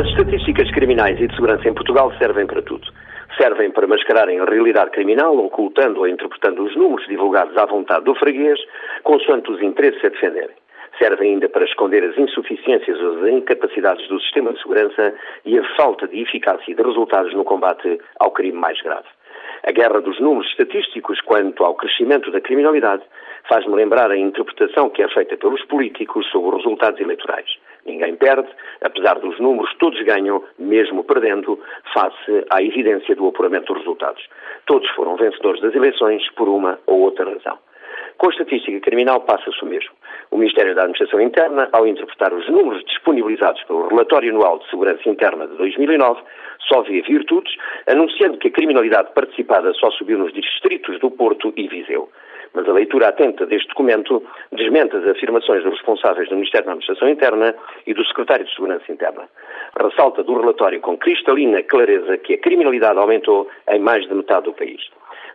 As estatísticas criminais e de segurança em Portugal servem para tudo. Servem para mascararem a realidade criminal, ocultando ou interpretando os números divulgados à vontade do freguês, consoante os interesses a defenderem. Servem ainda para esconder as insuficiências ou as incapacidades do sistema de segurança e a falta de eficácia e de resultados no combate ao crime mais grave. A guerra dos números estatísticos quanto ao crescimento da criminalidade faz-me lembrar a interpretação que é feita pelos políticos sobre os resultados eleitorais. Ninguém perde, apesar dos números, todos ganham, mesmo perdendo, face à evidência do apuramento dos resultados. Todos foram vencedores das eleições por uma ou outra razão. Com a estatística criminal passa-se o mesmo. O Ministério da Administração Interna, ao interpretar os números disponibilizados pelo Relatório Anual de Segurança Interna de 2009, só vê virtudes, anunciando que a criminalidade participada só subiu nos distritos do Porto e Viseu. Mas a leitura atenta deste documento desmente as afirmações dos responsáveis do Ministério da Administração Interna e do Secretário de Segurança Interna. Ressalta do relatório com cristalina clareza que a criminalidade aumentou em mais de metade do país.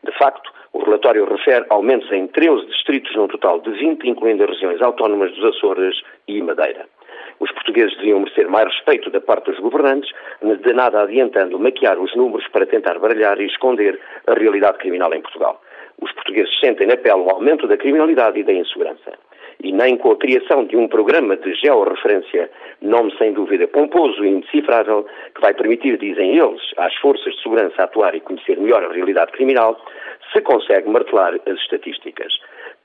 De facto, o relatório refere aumentos em 13 distritos num total de 20, incluindo as regiões autónomas dos Açores e Madeira. Os portugueses deviam merecer mais respeito da parte dos governantes, de nada adiantando maquiar os números para tentar baralhar e esconder a realidade criminal em Portugal. Os portugueses sentem na pele o aumento da criminalidade e da insegurança. E nem com a criação de um programa de georreferência, nome sem dúvida pomposo e indecifrável, que vai permitir, dizem eles, às forças de segurança atuar e conhecer melhor a realidade criminal, se consegue martelar as estatísticas.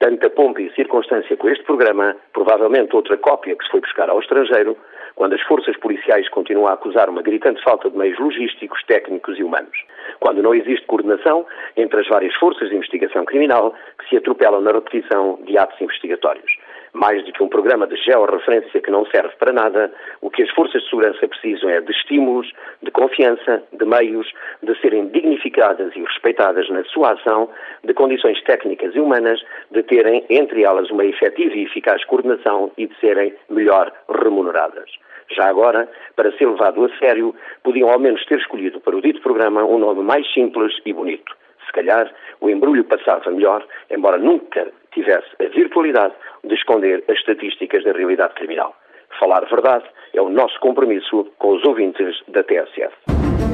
Tanta pompa e circunstância com este programa, provavelmente outra cópia que se foi buscar ao estrangeiro, quando as forças policiais continuam a acusar uma gritante falta de meios logísticos, técnicos e humanos. Quando não existe coordenação entre as várias forças de investigação criminal que se atropelam na repetição de atos investigatórios. Mais do que um programa de georreferência que não serve para nada, o que as forças de segurança precisam é de estímulos, de confiança, de meios, de serem dignificadas e respeitadas na sua ação, de condições técnicas e humanas, de terem entre elas uma efetiva e eficaz coordenação e de serem melhor remuneradas. Já agora, para ser levado a sério, podiam ao menos ter escolhido para o dito programa um nome mais simples e bonito. Se calhar, o embrulho passava melhor, embora nunca tivesse a virtualidade de esconder as estatísticas da realidade criminal. Falar verdade é o nosso compromisso com os ouvintes da TSF.